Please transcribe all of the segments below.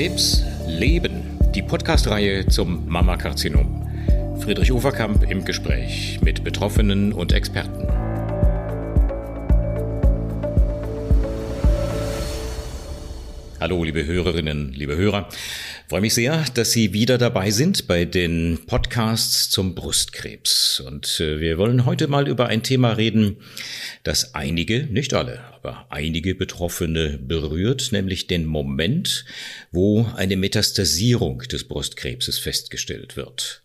Krebs Leben, die Podcast-Reihe zum Mammakarzinom. Friedrich Uferkamp im Gespräch mit Betroffenen und Experten. Hallo, liebe Hörerinnen, liebe Hörer. Ich freue mich sehr, dass Sie wieder dabei sind bei den Podcasts zum Brustkrebs. Und äh, wir wollen heute mal über ein Thema reden, das einige, nicht alle, aber einige Betroffene berührt, nämlich den Moment, wo eine Metastasierung des Brustkrebses festgestellt wird.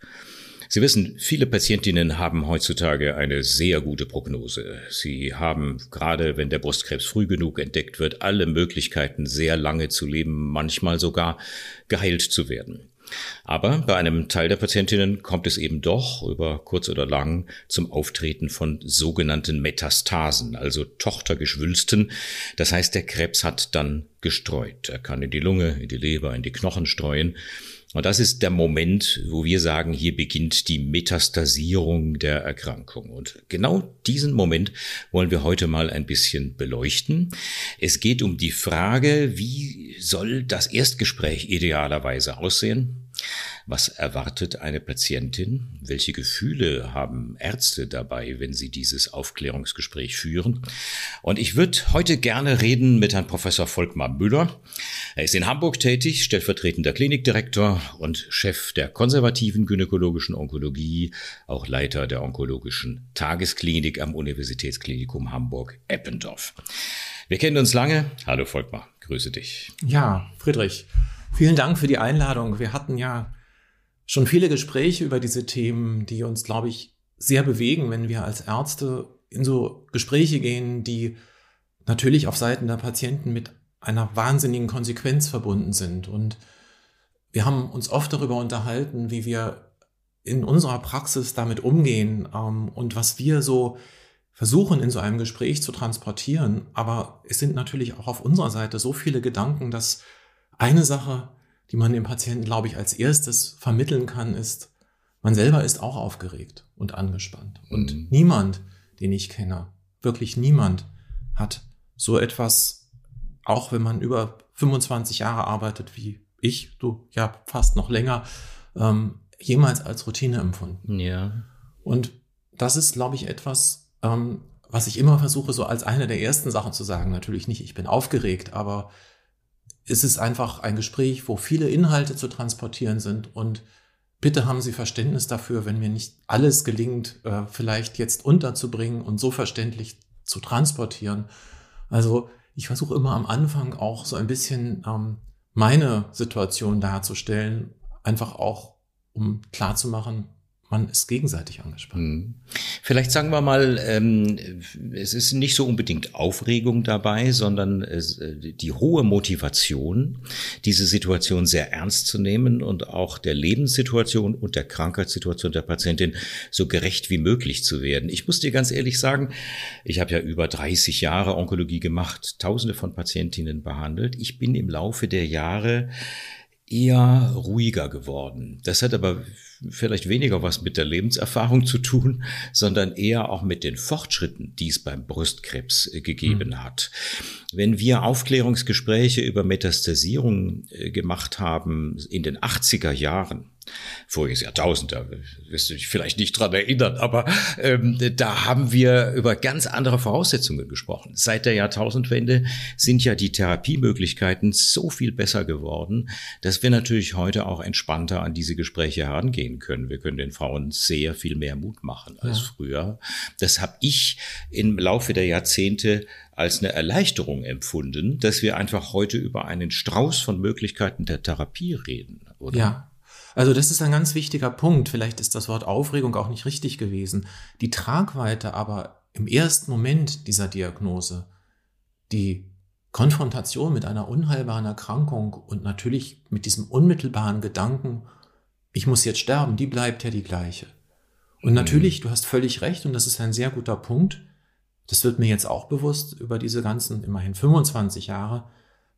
Sie wissen, viele Patientinnen haben heutzutage eine sehr gute Prognose. Sie haben, gerade wenn der Brustkrebs früh genug entdeckt wird, alle Möglichkeiten, sehr lange zu leben, manchmal sogar geheilt zu werden. Aber bei einem Teil der Patientinnen kommt es eben doch über kurz oder lang zum Auftreten von sogenannten Metastasen, also Tochtergeschwülsten. Das heißt, der Krebs hat dann gestreut. Er kann in die Lunge, in die Leber, in die Knochen streuen. Und das ist der Moment, wo wir sagen, hier beginnt die Metastasierung der Erkrankung. Und genau diesen Moment wollen wir heute mal ein bisschen beleuchten. Es geht um die Frage, wie soll das Erstgespräch idealerweise aussehen? Was erwartet eine Patientin? Welche Gefühle haben Ärzte dabei, wenn sie dieses Aufklärungsgespräch führen? Und ich würde heute gerne reden mit Herrn Professor Volkmar Müller. Er ist in Hamburg tätig, stellvertretender Klinikdirektor und Chef der konservativen gynäkologischen Onkologie, auch Leiter der onkologischen Tagesklinik am Universitätsklinikum Hamburg-Eppendorf. Wir kennen uns lange. Hallo Volkmar, grüße dich. Ja, Friedrich, vielen Dank für die Einladung. Wir hatten ja schon viele Gespräche über diese Themen, die uns, glaube ich, sehr bewegen, wenn wir als Ärzte in so Gespräche gehen, die natürlich auf Seiten der Patienten mit einer wahnsinnigen Konsequenz verbunden sind. Und wir haben uns oft darüber unterhalten, wie wir in unserer Praxis damit umgehen ähm, und was wir so versuchen in so einem Gespräch zu transportieren. Aber es sind natürlich auch auf unserer Seite so viele Gedanken, dass eine Sache die man dem Patienten, glaube ich, als erstes vermitteln kann, ist, man selber ist auch aufgeregt und angespannt. Und mhm. niemand, den ich kenne, wirklich niemand hat so etwas, auch wenn man über 25 Jahre arbeitet wie ich, du ja fast noch länger, ähm, jemals als Routine empfunden. Ja. Und das ist, glaube ich, etwas, ähm, was ich immer versuche, so als eine der ersten Sachen zu sagen. Natürlich nicht, ich bin aufgeregt, aber ist es einfach ein Gespräch, wo viele Inhalte zu transportieren sind und bitte haben Sie Verständnis dafür, wenn mir nicht alles gelingt, äh, vielleicht jetzt unterzubringen und so verständlich zu transportieren. Also ich versuche immer am Anfang auch so ein bisschen ähm, meine Situation darzustellen, einfach auch um klarzumachen, man ist gegenseitig angespannt. Hm. Vielleicht sagen wir mal, ähm, es ist nicht so unbedingt Aufregung dabei, sondern äh, die hohe Motivation, diese Situation sehr ernst zu nehmen und auch der Lebenssituation und der Krankheitssituation der Patientin so gerecht wie möglich zu werden. Ich muss dir ganz ehrlich sagen, ich habe ja über 30 Jahre Onkologie gemacht, tausende von Patientinnen behandelt. Ich bin im Laufe der Jahre eher ruhiger geworden. Das hat aber vielleicht weniger was mit der Lebenserfahrung zu tun, sondern eher auch mit den Fortschritten, die es beim Brustkrebs äh, gegeben mhm. hat. Wenn wir Aufklärungsgespräche über Metastasierung äh, gemacht haben in den 80er Jahren, voriges Jahrtausend, da wirst du dich vielleicht nicht dran erinnern, aber ähm, da haben wir über ganz andere Voraussetzungen gesprochen. Seit der Jahrtausendwende sind ja die Therapiemöglichkeiten so viel besser geworden, dass wir natürlich heute auch entspannter an diese Gespräche herangehen können. Wir können den Frauen sehr viel mehr Mut machen als ja. früher. Das habe ich im Laufe der Jahrzehnte als eine Erleichterung empfunden, dass wir einfach heute über einen Strauß von Möglichkeiten der Therapie reden, oder? Ja. Also das ist ein ganz wichtiger Punkt. Vielleicht ist das Wort Aufregung auch nicht richtig gewesen. Die Tragweite aber im ersten Moment dieser Diagnose, die Konfrontation mit einer unheilbaren Erkrankung und natürlich mit diesem unmittelbaren Gedanken, ich muss jetzt sterben, die bleibt ja die gleiche. Und mhm. natürlich, du hast völlig recht und das ist ein sehr guter Punkt. Das wird mir jetzt auch bewusst über diese ganzen immerhin 25 Jahre.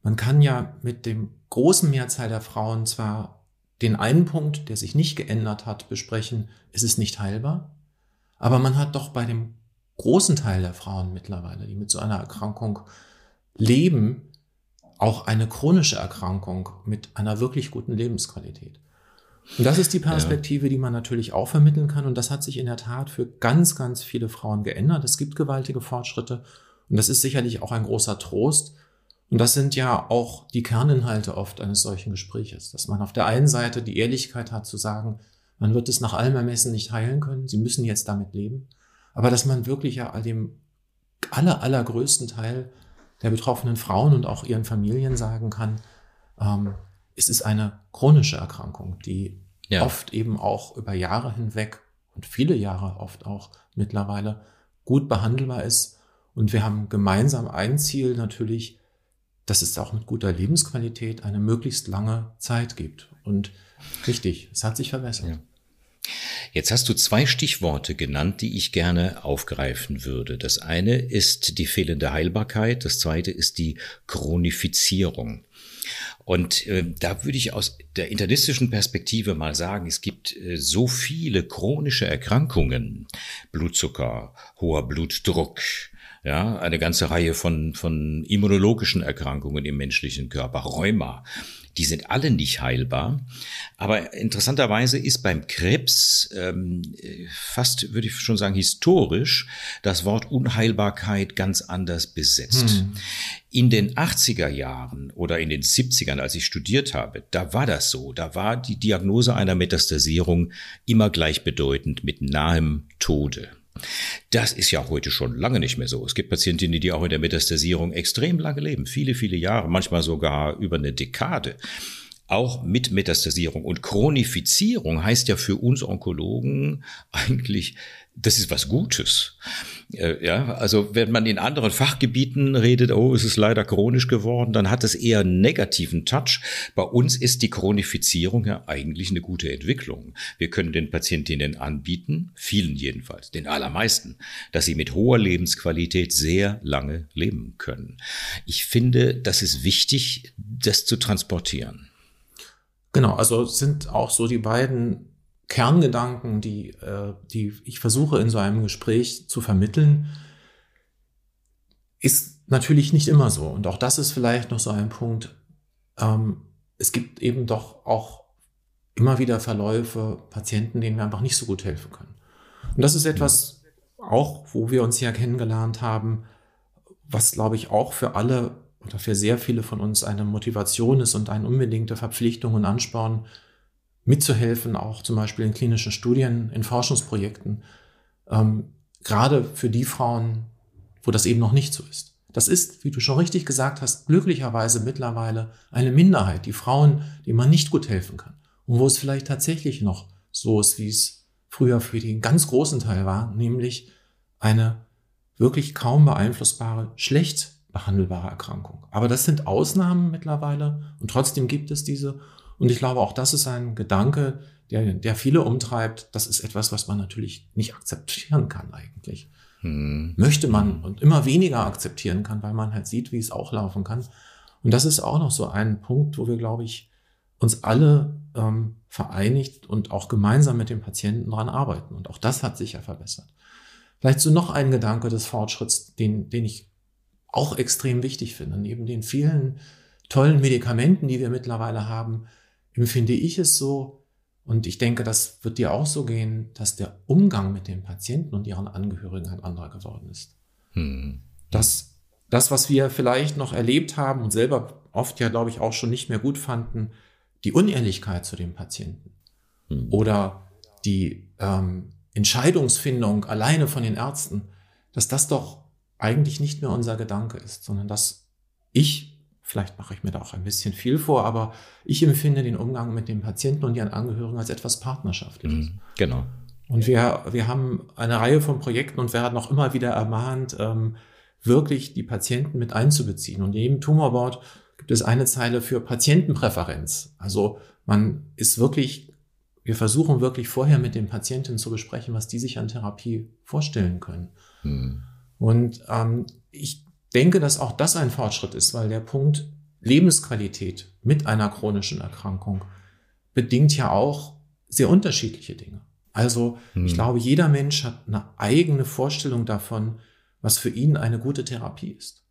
Man kann ja mit dem großen Mehrzahl der Frauen zwar den einen Punkt, der sich nicht geändert hat, besprechen, es ist nicht heilbar. Aber man hat doch bei dem großen Teil der Frauen mittlerweile, die mit so einer Erkrankung leben, auch eine chronische Erkrankung mit einer wirklich guten Lebensqualität. Und das ist die Perspektive, ja. die man natürlich auch vermitteln kann. Und das hat sich in der Tat für ganz, ganz viele Frauen geändert. Es gibt gewaltige Fortschritte. Und das ist sicherlich auch ein großer Trost. Und das sind ja auch die Kerninhalte oft eines solchen Gespräches, dass man auf der einen Seite die Ehrlichkeit hat zu sagen, man wird es nach allem Ermessen nicht heilen können, sie müssen jetzt damit leben, aber dass man wirklich ja all dem aller, allergrößten Teil der betroffenen Frauen und auch ihren Familien sagen kann, ähm, es ist eine chronische Erkrankung, die ja. oft eben auch über Jahre hinweg und viele Jahre oft auch mittlerweile gut behandelbar ist. Und wir haben gemeinsam ein Ziel natürlich, dass es auch mit guter Lebensqualität eine möglichst lange Zeit gibt. Und richtig, es hat sich verbessert. Ja. Jetzt hast du zwei Stichworte genannt, die ich gerne aufgreifen würde. Das eine ist die fehlende Heilbarkeit, das zweite ist die Chronifizierung. Und äh, da würde ich aus der internistischen Perspektive mal sagen, es gibt äh, so viele chronische Erkrankungen, Blutzucker, hoher Blutdruck, ja, eine ganze Reihe von, von immunologischen Erkrankungen im menschlichen Körper, Rheuma, die sind alle nicht heilbar. Aber interessanterweise ist beim Krebs ähm, fast, würde ich schon sagen, historisch das Wort Unheilbarkeit ganz anders besetzt. Hm. In den 80er Jahren oder in den 70ern, als ich studiert habe, da war das so. Da war die Diagnose einer Metastasierung immer gleichbedeutend mit nahem Tode. Das ist ja heute schon lange nicht mehr so. Es gibt Patientinnen, die auch in der Metastasierung extrem lange leben, viele, viele Jahre, manchmal sogar über eine Dekade. Auch mit Metastasierung und Chronifizierung heißt ja für uns Onkologen eigentlich das ist was Gutes. Äh, ja, also wenn man in anderen Fachgebieten redet, oh, es ist leider chronisch geworden, dann hat es eher einen negativen Touch. Bei uns ist die Chronifizierung ja eigentlich eine gute Entwicklung. Wir können den Patientinnen anbieten, vielen jedenfalls, den allermeisten, dass sie mit hoher Lebensqualität sehr lange leben können. Ich finde, das ist wichtig, das zu transportieren. Genau, also sind auch so die beiden Kerngedanken, die, äh, die ich versuche in so einem Gespräch zu vermitteln, ist natürlich nicht immer so. Und auch das ist vielleicht noch so ein Punkt. Ähm, es gibt eben doch auch immer wieder Verläufe, Patienten, denen wir einfach nicht so gut helfen können. Und das ist etwas, auch wo wir uns ja kennengelernt haben, was, glaube ich, auch für alle oder für sehr viele von uns eine Motivation ist und eine unbedingte Verpflichtung und Ansporn, mitzuhelfen, auch zum Beispiel in klinischen Studien, in Forschungsprojekten, ähm, gerade für die Frauen, wo das eben noch nicht so ist. Das ist, wie du schon richtig gesagt hast, glücklicherweise mittlerweile eine Minderheit, die Frauen, denen man nicht gut helfen kann. Und wo es vielleicht tatsächlich noch so ist, wie es früher für den ganz großen Teil war, nämlich eine wirklich kaum beeinflussbare, schlecht behandelbare Erkrankung. Aber das sind Ausnahmen mittlerweile und trotzdem gibt es diese. Und ich glaube, auch das ist ein Gedanke, der, der viele umtreibt. Das ist etwas, was man natürlich nicht akzeptieren kann eigentlich. Hm. Möchte man und immer weniger akzeptieren kann, weil man halt sieht, wie es auch laufen kann. Und das ist auch noch so ein Punkt, wo wir, glaube ich, uns alle ähm, vereinigt und auch gemeinsam mit dem Patienten daran arbeiten. Und auch das hat sich ja verbessert. Vielleicht so noch ein Gedanke des Fortschritts, den, den ich auch extrem wichtig finde. Neben den vielen tollen Medikamenten, die wir mittlerweile haben, empfinde ich es so, und ich denke, das wird dir auch so gehen, dass der Umgang mit den Patienten und ihren Angehörigen ein anderer geworden ist. Hm. Dass das, was wir vielleicht noch erlebt haben und selber oft ja, glaube ich, auch schon nicht mehr gut fanden, die Unehrlichkeit zu dem Patienten hm. oder die ähm, Entscheidungsfindung alleine von den Ärzten, dass das doch eigentlich nicht mehr unser Gedanke ist, sondern dass ich Vielleicht mache ich mir da auch ein bisschen viel vor, aber ich empfinde den Umgang mit dem Patienten und ihren Angehörigen als etwas Partnerschaftliches. Mhm, genau. Und wir, wir haben eine Reihe von Projekten und werden auch immer wieder ermahnt, ähm, wirklich die Patienten mit einzubeziehen. Und in jedem Tumorboard gibt es eine Zeile für Patientenpräferenz. Also man ist wirklich, wir versuchen wirklich vorher mit den Patienten zu besprechen, was die sich an Therapie vorstellen können. Mhm. Und ähm, ich denke, dass auch das ein Fortschritt ist, weil der Punkt Lebensqualität mit einer chronischen Erkrankung bedingt ja auch sehr unterschiedliche Dinge. Also hm. ich glaube, jeder Mensch hat eine eigene Vorstellung davon, was für ihn eine gute Therapie ist.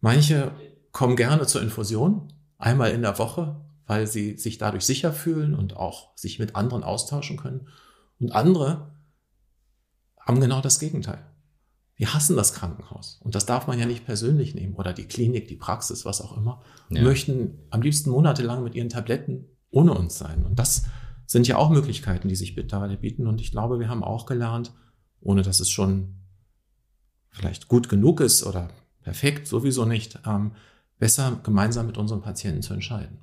Manche kommen gerne zur Infusion, einmal in der Woche, weil sie sich dadurch sicher fühlen und auch sich mit anderen austauschen können. Und andere haben genau das Gegenteil. Die hassen das Krankenhaus. Und das darf man ja nicht persönlich nehmen oder die Klinik, die Praxis, was auch immer. Ja. möchten am liebsten monatelang mit ihren Tabletten ohne uns sein. Und das sind ja auch Möglichkeiten, die sich mittlerweile bieten. Und ich glaube, wir haben auch gelernt, ohne dass es schon vielleicht gut genug ist oder perfekt, sowieso nicht, ähm, besser gemeinsam mit unseren Patienten zu entscheiden.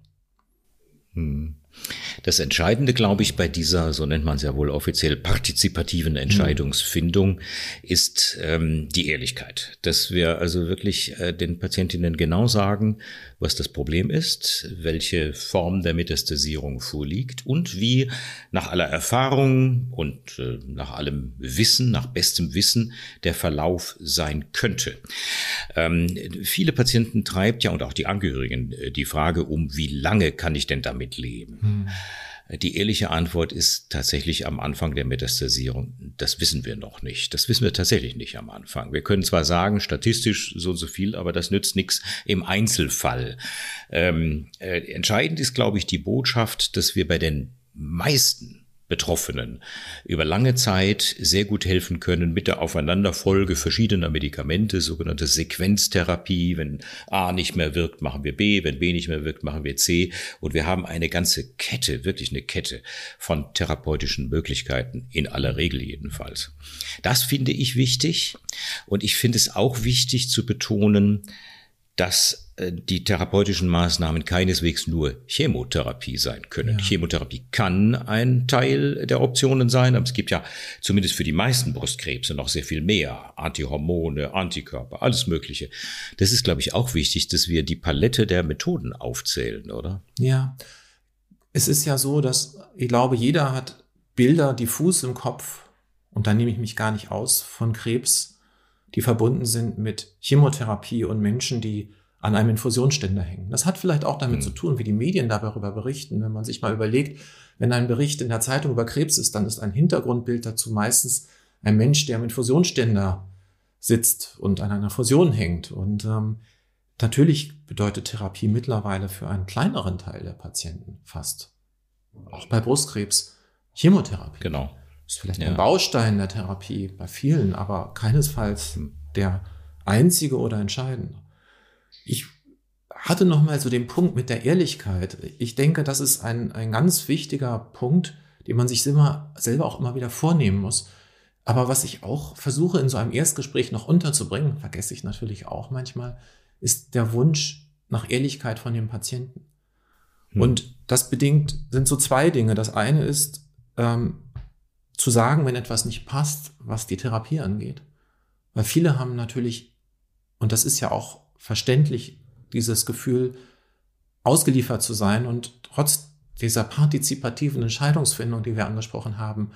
Hm. Das Entscheidende, glaube ich, bei dieser, so nennt man es ja wohl offiziell, partizipativen Entscheidungsfindung ist ähm, die Ehrlichkeit. Dass wir also wirklich äh, den Patientinnen genau sagen, was das Problem ist, welche Form der Metastasierung vorliegt und wie nach aller Erfahrung und äh, nach allem Wissen, nach bestem Wissen der Verlauf sein könnte. Ähm, viele Patienten treibt ja und auch die Angehörigen äh, die Frage um, wie lange kann ich denn damit leben? Die ehrliche Antwort ist tatsächlich am Anfang der Metastasierung. Das wissen wir noch nicht. Das wissen wir tatsächlich nicht am Anfang. Wir können zwar sagen, statistisch so und so viel, aber das nützt nichts im Einzelfall. Ähm, äh, entscheidend ist, glaube ich, die Botschaft, dass wir bei den meisten Betroffenen über lange Zeit sehr gut helfen können mit der Aufeinanderfolge verschiedener Medikamente, sogenannte Sequenztherapie. Wenn A nicht mehr wirkt, machen wir B, wenn B nicht mehr wirkt, machen wir C. Und wir haben eine ganze Kette, wirklich eine Kette von therapeutischen Möglichkeiten, in aller Regel jedenfalls. Das finde ich wichtig. Und ich finde es auch wichtig zu betonen, dass die therapeutischen Maßnahmen keineswegs nur Chemotherapie sein können. Ja. Chemotherapie kann ein Teil der Optionen sein, aber es gibt ja zumindest für die meisten Brustkrebse noch sehr viel mehr. Antihormone, Antikörper, alles Mögliche. Das ist, glaube ich, auch wichtig, dass wir die Palette der Methoden aufzählen, oder? Ja. Es ist ja so, dass ich glaube, jeder hat Bilder diffus im Kopf, und da nehme ich mich gar nicht aus, von Krebs, die verbunden sind mit Chemotherapie und Menschen, die an einem Infusionsständer hängen. Das hat vielleicht auch damit mhm. zu tun, wie die Medien darüber berichten. Wenn man sich mal überlegt, wenn ein Bericht in der Zeitung über Krebs ist, dann ist ein Hintergrundbild dazu meistens ein Mensch, der am Infusionsständer sitzt und an einer Fusion hängt. Und ähm, natürlich bedeutet Therapie mittlerweile für einen kleineren Teil der Patienten fast, auch bei Brustkrebs, Chemotherapie. Genau. Ist vielleicht ja. ein Baustein der Therapie bei vielen, aber keinesfalls hm. der einzige oder entscheidende. Ich hatte noch mal so den Punkt mit der Ehrlichkeit. Ich denke, das ist ein, ein ganz wichtiger Punkt, den man sich immer, selber auch immer wieder vornehmen muss. Aber was ich auch versuche in so einem Erstgespräch noch unterzubringen, vergesse ich natürlich auch manchmal, ist der Wunsch nach Ehrlichkeit von dem Patienten. Hm. Und das bedingt, sind so zwei Dinge. Das eine ist, ähm, zu sagen, wenn etwas nicht passt, was die Therapie angeht. Weil viele haben natürlich, und das ist ja auch verständlich, dieses Gefühl, ausgeliefert zu sein und trotz dieser partizipativen Entscheidungsfindung, die wir angesprochen haben,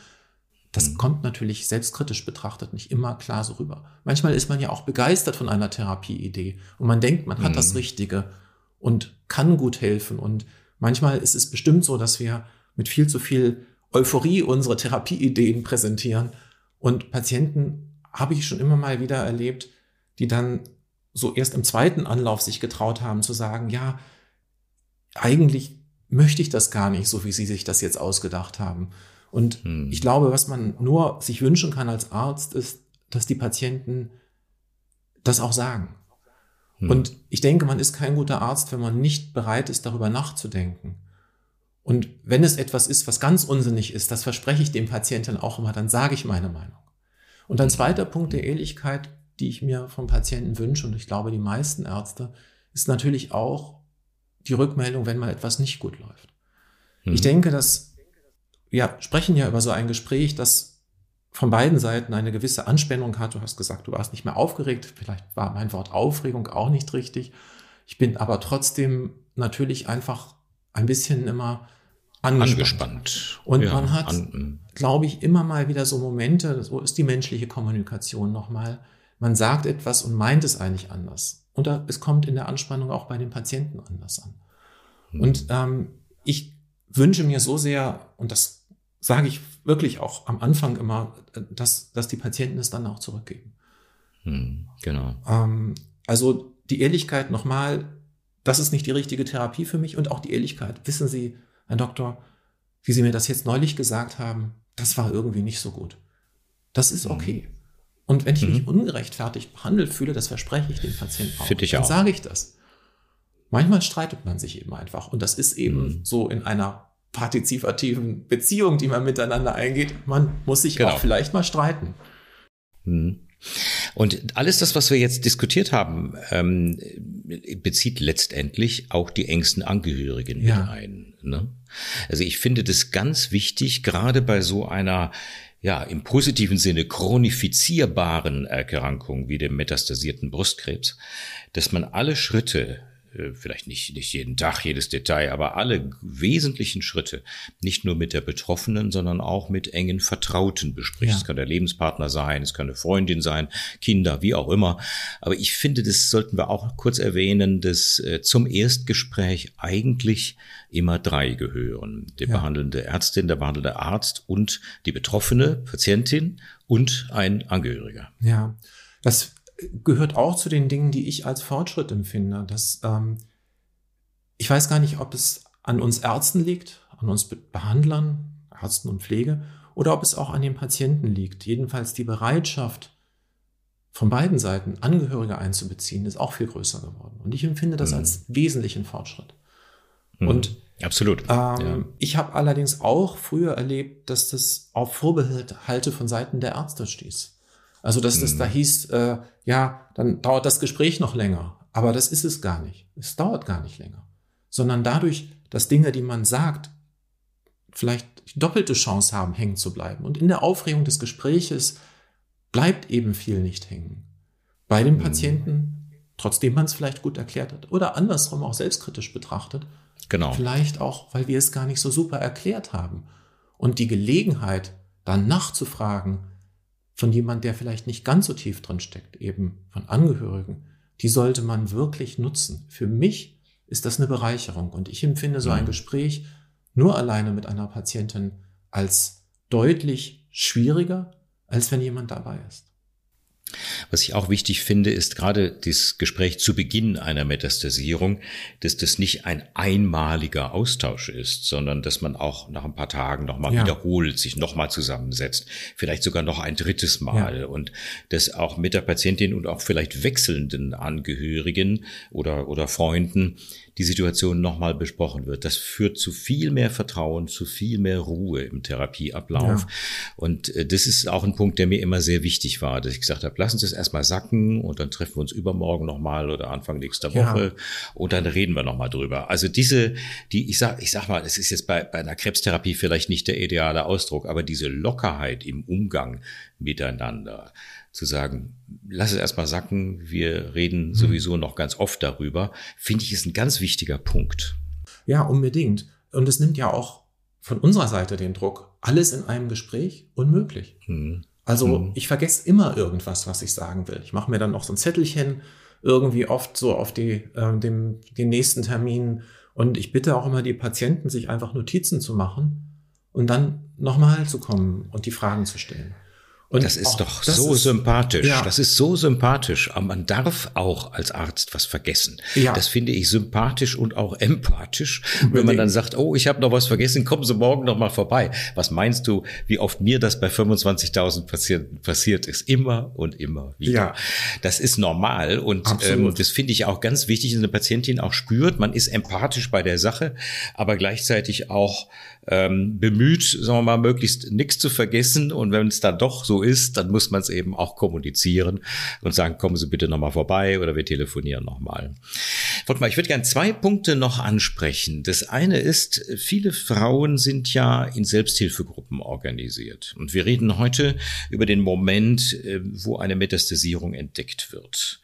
das mhm. kommt natürlich selbstkritisch betrachtet nicht immer klar so rüber. Manchmal ist man ja auch begeistert von einer Therapieidee und man denkt, man hat mhm. das Richtige und kann gut helfen. Und manchmal ist es bestimmt so, dass wir mit viel zu viel Euphorie unsere Therapieideen präsentieren. Und Patienten habe ich schon immer mal wieder erlebt, die dann so erst im zweiten Anlauf sich getraut haben zu sagen, ja, eigentlich möchte ich das gar nicht, so wie Sie sich das jetzt ausgedacht haben. Und hm. ich glaube, was man nur sich wünschen kann als Arzt, ist, dass die Patienten das auch sagen. Hm. Und ich denke, man ist kein guter Arzt, wenn man nicht bereit ist, darüber nachzudenken. Und wenn es etwas ist, was ganz unsinnig ist, das verspreche ich dem Patienten auch immer, dann sage ich meine Meinung. Und ein zweiter Punkt der Ehrlichkeit, die ich mir vom Patienten wünsche, und ich glaube, die meisten Ärzte, ist natürlich auch die Rückmeldung, wenn mal etwas nicht gut läuft. Mhm. Ich denke, dass wir sprechen ja über so ein Gespräch, das von beiden Seiten eine gewisse Anspannung hat. Du hast gesagt, du warst nicht mehr aufgeregt. Vielleicht war mein Wort Aufregung auch nicht richtig. Ich bin aber trotzdem natürlich einfach ein bisschen immer angespannt. angespannt. Und ja, man hat, an, glaube ich, immer mal wieder so Momente, so ist die menschliche Kommunikation nochmal. Man sagt etwas und meint es eigentlich anders. Und es kommt in der Anspannung auch bei den Patienten anders an. Mhm. Und ähm, ich wünsche mir so sehr, und das sage ich wirklich auch am Anfang immer, dass, dass die Patienten es dann auch zurückgeben. Mhm, genau. Ähm, also die Ehrlichkeit nochmal, das ist nicht die richtige Therapie für mich und auch die Ehrlichkeit. Wissen Sie, Herr Doktor, wie Sie mir das jetzt neulich gesagt haben, das war irgendwie nicht so gut. Das ist mhm. Und wenn ich mich mhm. ungerechtfertigt behandelt fühle, das verspreche ich dem Patienten auch. Für ich dann sage ich das. Manchmal streitet man sich eben einfach. Und das ist eben mhm. so in einer partizipativen Beziehung, die man miteinander eingeht. Man muss sich genau. auch vielleicht mal streiten. Mhm. Und alles das, was wir jetzt diskutiert haben, ähm, bezieht letztendlich auch die engsten Angehörigen ja. mit ein. Ne? Also ich finde das ganz wichtig, gerade bei so einer ja, im positiven Sinne chronifizierbaren Erkrankung wie dem metastasierten Brustkrebs, dass man alle Schritte vielleicht nicht, nicht jeden Tag, jedes Detail, aber alle wesentlichen Schritte nicht nur mit der Betroffenen, sondern auch mit engen Vertrauten bespricht. Ja. Es kann der Lebenspartner sein, es kann eine Freundin sein, Kinder, wie auch immer. Aber ich finde, das sollten wir auch kurz erwähnen, dass äh, zum Erstgespräch eigentlich immer drei gehören. Die ja. behandelnde Ärztin, der behandelnde Arzt und die betroffene Patientin und ein Angehöriger. Ja, das gehört auch zu den Dingen, die ich als Fortschritt empfinde. Dass, ähm, ich weiß gar nicht, ob es an uns Ärzten liegt, an uns Behandlern, Ärzten und Pflege, oder ob es auch an den Patienten liegt. Jedenfalls die Bereitschaft von beiden Seiten Angehörige einzubeziehen, ist auch viel größer geworden. Und ich empfinde das mhm. als wesentlichen Fortschritt. Mhm. Und Absolut. Ähm, ja. Ich habe allerdings auch früher erlebt, dass das auf Vorbehalte von Seiten der Ärzte stieß. Also, dass das da mhm. hieß, äh, ja, dann dauert das Gespräch noch länger. Aber das ist es gar nicht. Es dauert gar nicht länger. Sondern dadurch, dass Dinge, die man sagt, vielleicht die doppelte Chance haben, hängen zu bleiben. Und in der Aufregung des Gespräches bleibt eben viel nicht hängen. Bei dem mhm. Patienten, trotzdem man es vielleicht gut erklärt hat. Oder andersrum auch selbstkritisch betrachtet. Genau. Vielleicht auch, weil wir es gar nicht so super erklärt haben. Und die Gelegenheit, dann nachzufragen, von jemand, der vielleicht nicht ganz so tief drin steckt, eben von Angehörigen, die sollte man wirklich nutzen. Für mich ist das eine Bereicherung und ich empfinde so ein mhm. Gespräch nur alleine mit einer Patientin als deutlich schwieriger, als wenn jemand dabei ist. Was ich auch wichtig finde, ist gerade das Gespräch zu Beginn einer Metastasierung, dass das nicht ein einmaliger Austausch ist, sondern dass man auch nach ein paar Tagen nochmal ja. wiederholt, sich nochmal zusammensetzt, vielleicht sogar noch ein drittes Mal ja. und dass auch mit der Patientin und auch vielleicht wechselnden Angehörigen oder, oder Freunden die Situation nochmal besprochen wird. Das führt zu viel mehr Vertrauen, zu viel mehr Ruhe im Therapieablauf. Ja. Und äh, das ist auch ein Punkt, der mir immer sehr wichtig war, dass ich gesagt habe, lass uns das erstmal sacken und dann treffen wir uns übermorgen nochmal oder Anfang nächster Woche ja. und dann reden wir nochmal drüber. Also diese, die, ich sag, ich sag mal, es ist jetzt bei, bei einer Krebstherapie vielleicht nicht der ideale Ausdruck, aber diese Lockerheit im Umgang miteinander, zu sagen, lass es erstmal sacken, wir reden mhm. sowieso noch ganz oft darüber, finde ich ist ein ganz wichtiger Punkt. Ja, unbedingt. Und es nimmt ja auch von unserer Seite den Druck. Alles in einem Gespräch unmöglich. Mhm. Also mhm. ich vergesse immer irgendwas, was ich sagen will. Ich mache mir dann noch so ein Zettelchen irgendwie oft so auf die, äh, dem, den nächsten Termin. Und ich bitte auch immer die Patienten, sich einfach Notizen zu machen und dann nochmal zu kommen und die Fragen zu stellen. Und das ist doch das so ist, sympathisch. Ja. Das ist so sympathisch. Aber man darf auch als Arzt was vergessen. Ja. Das finde ich sympathisch und auch empathisch, Unbedingt. wenn man dann sagt, oh, ich habe noch was vergessen, kommen Sie morgen noch mal vorbei. Was meinst du, wie oft mir das bei 25.000 Patienten passiert ist? Immer und immer wieder. Ja. Das ist normal und ähm, das finde ich auch ganz wichtig, dass eine Patientin auch spürt, man ist empathisch bei der Sache, aber gleichzeitig auch ähm, bemüht, sagen wir mal, möglichst nichts zu vergessen. Und wenn es dann doch so ist, dann muss man es eben auch kommunizieren und sagen, kommen Sie bitte nochmal vorbei oder wir telefonieren nochmal. Mal, ich würde gerne zwei Punkte noch ansprechen. Das eine ist, viele Frauen sind ja in Selbsthilfegruppen organisiert. Und wir reden heute über den Moment, äh, wo eine Metastasierung entdeckt wird.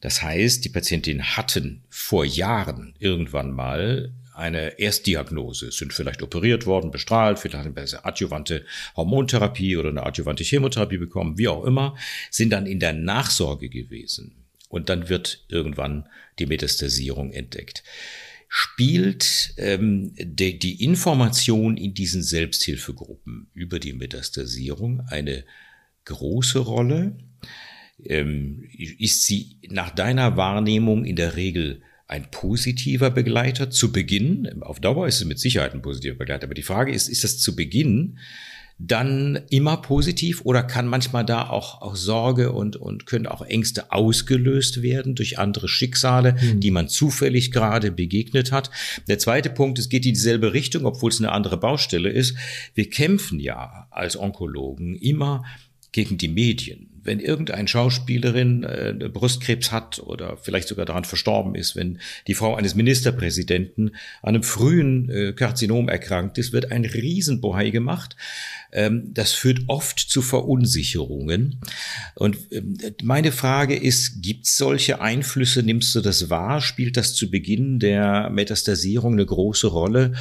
Das heißt, die Patientin hatten vor Jahren irgendwann mal eine Erstdiagnose, sind vielleicht operiert worden, bestrahlt, vielleicht eine adjuvante Hormontherapie oder eine adjuvante Chemotherapie bekommen, wie auch immer, sind dann in der Nachsorge gewesen. Und dann wird irgendwann die Metastasierung entdeckt. Spielt ähm, de, die Information in diesen Selbsthilfegruppen über die Metastasierung eine große Rolle? Ähm, ist sie nach deiner Wahrnehmung in der Regel ein positiver Begleiter zu Beginn. Auf Dauer ist es mit Sicherheit ein positiver Begleiter. Aber die Frage ist, ist das zu Beginn dann immer positiv oder kann manchmal da auch, auch Sorge und, und können auch Ängste ausgelöst werden durch andere Schicksale, mhm. die man zufällig gerade begegnet hat? Der zweite Punkt, es geht in dieselbe Richtung, obwohl es eine andere Baustelle ist. Wir kämpfen ja als Onkologen immer gegen die Medien wenn irgendeine Schauspielerin äh, Brustkrebs hat oder vielleicht sogar daran verstorben ist, wenn die Frau eines Ministerpräsidenten an einem frühen äh, Karzinom erkrankt ist, wird ein Riesenbohai gemacht. Ähm, das führt oft zu Verunsicherungen. Und ähm, meine Frage ist, gibt es solche Einflüsse? Nimmst du das wahr? Spielt das zu Beginn der Metastasierung eine große Rolle?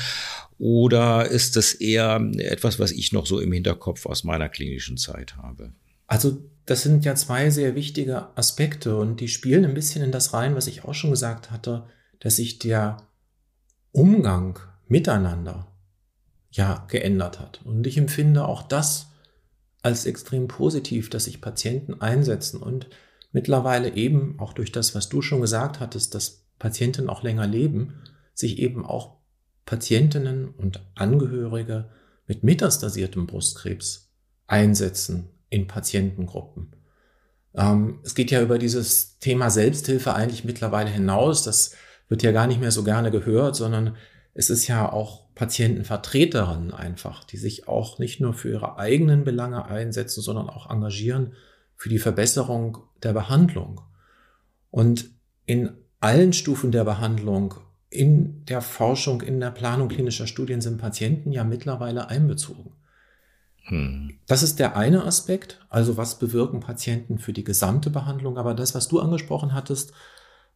Oder ist das eher etwas, was ich noch so im Hinterkopf aus meiner klinischen Zeit habe? Also das sind ja zwei sehr wichtige Aspekte und die spielen ein bisschen in das rein, was ich auch schon gesagt hatte, dass sich der Umgang miteinander ja geändert hat. Und ich empfinde auch das als extrem positiv, dass sich Patienten einsetzen und mittlerweile eben auch durch das, was du schon gesagt hattest, dass Patienten auch länger leben, sich eben auch Patientinnen und Angehörige mit metastasiertem Brustkrebs einsetzen in Patientengruppen. Ähm, es geht ja über dieses Thema Selbsthilfe eigentlich mittlerweile hinaus. Das wird ja gar nicht mehr so gerne gehört, sondern es ist ja auch Patientenvertreterinnen einfach, die sich auch nicht nur für ihre eigenen Belange einsetzen, sondern auch engagieren für die Verbesserung der Behandlung. Und in allen Stufen der Behandlung, in der Forschung, in der Planung klinischer Studien sind Patienten ja mittlerweile einbezogen. Hm. Das ist der eine Aspekt, also was bewirken Patienten für die gesamte Behandlung. Aber das, was du angesprochen hattest,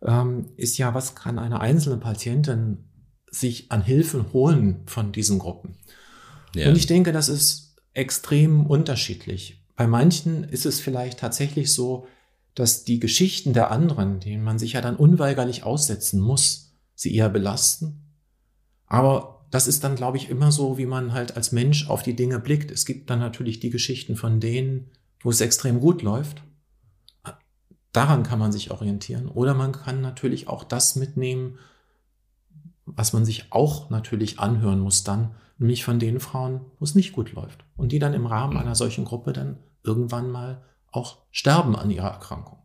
ähm, ist ja, was kann eine einzelne Patientin sich an Hilfen holen von diesen Gruppen. Ja. Und ich denke, das ist extrem unterschiedlich. Bei manchen ist es vielleicht tatsächlich so, dass die Geschichten der anderen, denen man sich ja dann unweigerlich aussetzen muss, sie eher belasten. Aber das ist dann, glaube ich, immer so, wie man halt als Mensch auf die Dinge blickt. Es gibt dann natürlich die Geschichten von denen, wo es extrem gut läuft. Daran kann man sich orientieren. Oder man kann natürlich auch das mitnehmen, was man sich auch natürlich anhören muss dann, nämlich von den Frauen, wo es nicht gut läuft. Und die dann im Rahmen einer solchen Gruppe dann irgendwann mal auch sterben an ihrer Erkrankung.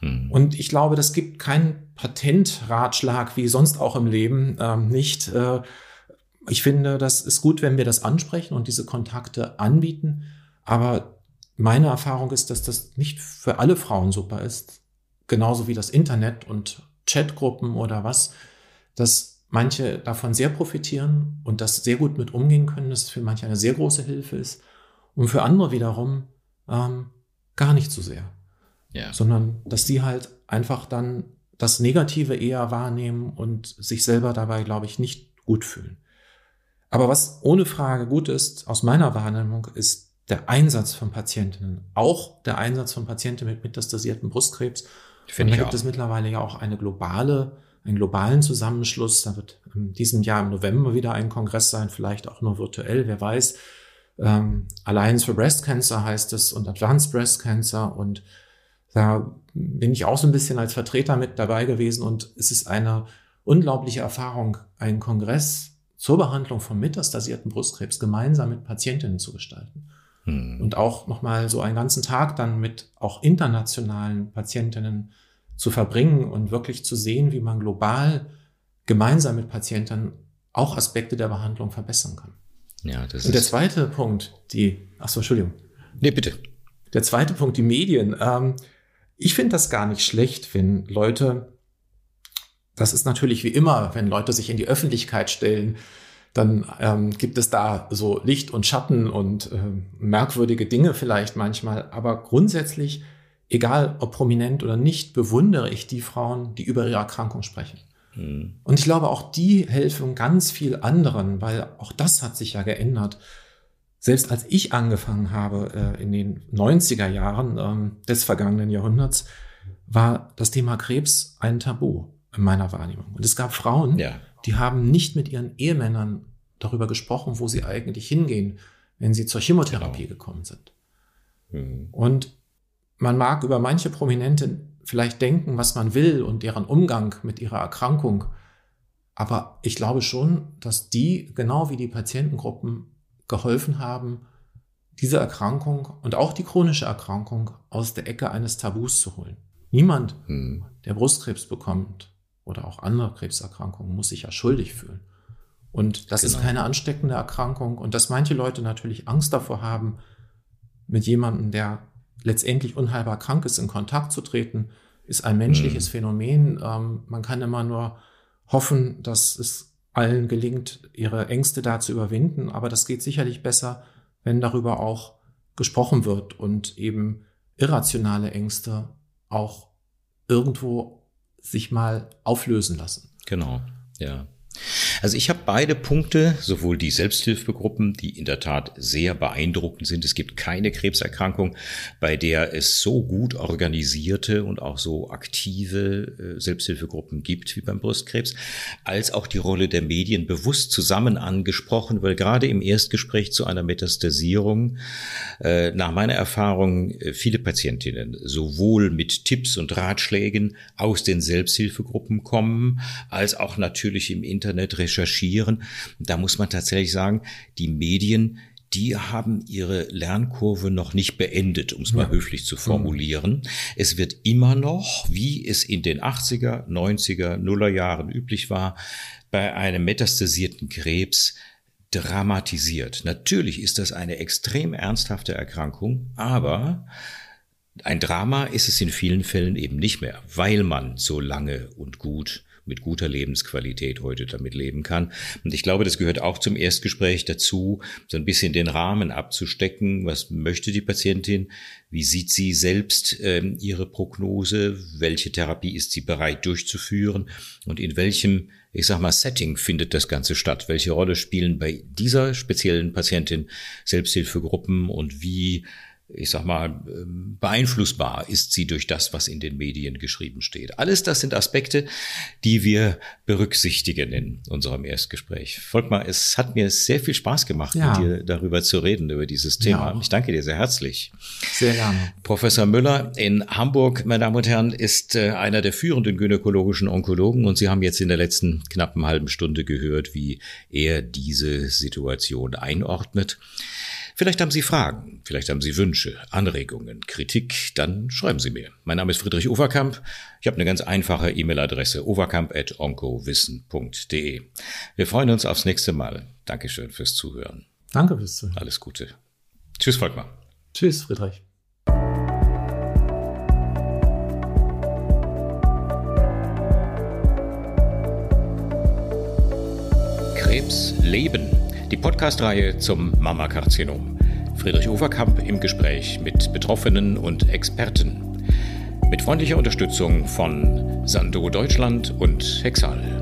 Mhm. Und ich glaube, das gibt keinen Patentratschlag, wie sonst auch im Leben, ähm, nicht. Äh, ich finde, das ist gut, wenn wir das ansprechen und diese Kontakte anbieten. Aber meine Erfahrung ist, dass das nicht für alle Frauen super ist. Genauso wie das Internet und Chatgruppen oder was, dass manche davon sehr profitieren und das sehr gut mit umgehen können, dass es für manche eine sehr große Hilfe ist und für andere wiederum ähm, gar nicht so sehr. Ja. Sondern dass sie halt einfach dann das Negative eher wahrnehmen und sich selber dabei, glaube ich, nicht gut fühlen. Aber was ohne Frage gut ist, aus meiner Wahrnehmung, ist der Einsatz von Patientinnen. Auch der Einsatz von Patienten mit metastasiertem Brustkrebs. Und da gibt auch. es mittlerweile ja auch eine globale, einen globalen Zusammenschluss. Da wird in diesem Jahr im November wieder ein Kongress sein, vielleicht auch nur virtuell, wer weiß. Ähm, Alliance for Breast Cancer heißt es und Advanced Breast Cancer. Und da bin ich auch so ein bisschen als Vertreter mit dabei gewesen. Und es ist eine unglaubliche Erfahrung, einen Kongress zur Behandlung von metastasierten Brustkrebs gemeinsam mit Patientinnen zu gestalten. Hm. Und auch nochmal so einen ganzen Tag dann mit auch internationalen Patientinnen zu verbringen und wirklich zu sehen, wie man global gemeinsam mit Patienten auch Aspekte der Behandlung verbessern kann. Ja, das und der zweite Punkt, die, ach so, Entschuldigung. Nee, bitte. Der zweite Punkt, die Medien. Ähm, ich finde das gar nicht schlecht, wenn Leute das ist natürlich wie immer, wenn Leute sich in die Öffentlichkeit stellen, dann ähm, gibt es da so Licht und Schatten und äh, merkwürdige Dinge vielleicht manchmal. Aber grundsätzlich, egal ob prominent oder nicht, bewundere ich die Frauen, die über ihre Erkrankung sprechen. Mhm. Und ich glaube, auch die helfen ganz viel anderen, weil auch das hat sich ja geändert. Selbst als ich angefangen habe äh, in den 90er Jahren ähm, des vergangenen Jahrhunderts, war das Thema Krebs ein Tabu in meiner Wahrnehmung. Und es gab Frauen, ja. die haben nicht mit ihren Ehemännern darüber gesprochen, wo sie eigentlich hingehen, wenn sie zur Chemotherapie genau. gekommen sind. Mhm. Und man mag über manche Prominente vielleicht denken, was man will und deren Umgang mit ihrer Erkrankung. Aber ich glaube schon, dass die, genau wie die Patientengruppen, geholfen haben, diese Erkrankung und auch die chronische Erkrankung aus der Ecke eines Tabus zu holen. Niemand, hm. der Brustkrebs bekommt oder auch andere Krebserkrankungen, muss sich ja schuldig fühlen. Und das genau. ist keine ansteckende Erkrankung. Und dass manche Leute natürlich Angst davor haben, mit jemandem, der letztendlich unheilbar krank ist, in Kontakt zu treten, ist ein menschliches hm. Phänomen. Ähm, man kann immer nur hoffen, dass es allen gelingt, ihre Ängste da zu überwinden. Aber das geht sicherlich besser, wenn darüber auch gesprochen wird und eben irrationale Ängste auch irgendwo sich mal auflösen lassen. Genau, ja. Also ich habe beide Punkte, sowohl die Selbsthilfegruppen, die in der Tat sehr beeindruckend sind. Es gibt keine Krebserkrankung, bei der es so gut organisierte und auch so aktive äh, Selbsthilfegruppen gibt wie beim Brustkrebs, als auch die Rolle der Medien bewusst zusammen angesprochen, weil gerade im Erstgespräch zu einer Metastasierung äh, nach meiner Erfahrung äh, viele Patientinnen sowohl mit Tipps und Ratschlägen aus den Selbsthilfegruppen kommen, als auch natürlich im Internet recherchieren. Da muss man tatsächlich sagen, die Medien, die haben ihre Lernkurve noch nicht beendet, um es mal ja. höflich zu formulieren. Mhm. Es wird immer noch, wie es in den 80er, 90er, Nuller Jahren üblich war, bei einem metastasierten Krebs dramatisiert. Natürlich ist das eine extrem ernsthafte Erkrankung, aber ein Drama ist es in vielen Fällen eben nicht mehr, weil man so lange und gut mit guter Lebensqualität heute damit leben kann. Und ich glaube, das gehört auch zum Erstgespräch dazu, so ein bisschen den Rahmen abzustecken. Was möchte die Patientin? Wie sieht sie selbst äh, ihre Prognose? Welche Therapie ist sie bereit durchzuführen? Und in welchem ich sag mal, Setting findet das Ganze statt? Welche Rolle spielen bei dieser speziellen Patientin Selbsthilfegruppen und wie ich sag mal, ähm, beeinflussbar ist sie durch das, was in den Medien geschrieben steht. Alles das sind Aspekte, die wir berücksichtigen in unserem Erstgespräch. Volkmar, es hat mir sehr viel Spaß gemacht, ja. mit dir darüber zu reden, über dieses Thema. Ja. Ich danke dir sehr herzlich. Sehr gerne. Professor Müller in Hamburg, meine Damen und Herren, ist äh, einer der führenden gynäkologischen Onkologen und Sie haben jetzt in der letzten knappen halben Stunde gehört, wie er diese Situation einordnet. Vielleicht haben Sie Fragen, vielleicht haben Sie Wünsche, Anregungen, Kritik, dann schreiben Sie mir. Mein Name ist Friedrich Overkamp. Ich habe eine ganz einfache E-Mail-Adresse overkamp.oncowissen.de. Wir freuen uns aufs nächste Mal. Dankeschön fürs Zuhören. Danke fürs Zuhören. Alles Gute. Tschüss, Volkmar. Tschüss, Friedrich. Krebs leben die Podcast-Reihe zum Mammakarzinom. Friedrich Overkamp im Gespräch mit Betroffenen und Experten. Mit freundlicher Unterstützung von Sando Deutschland und Hexal.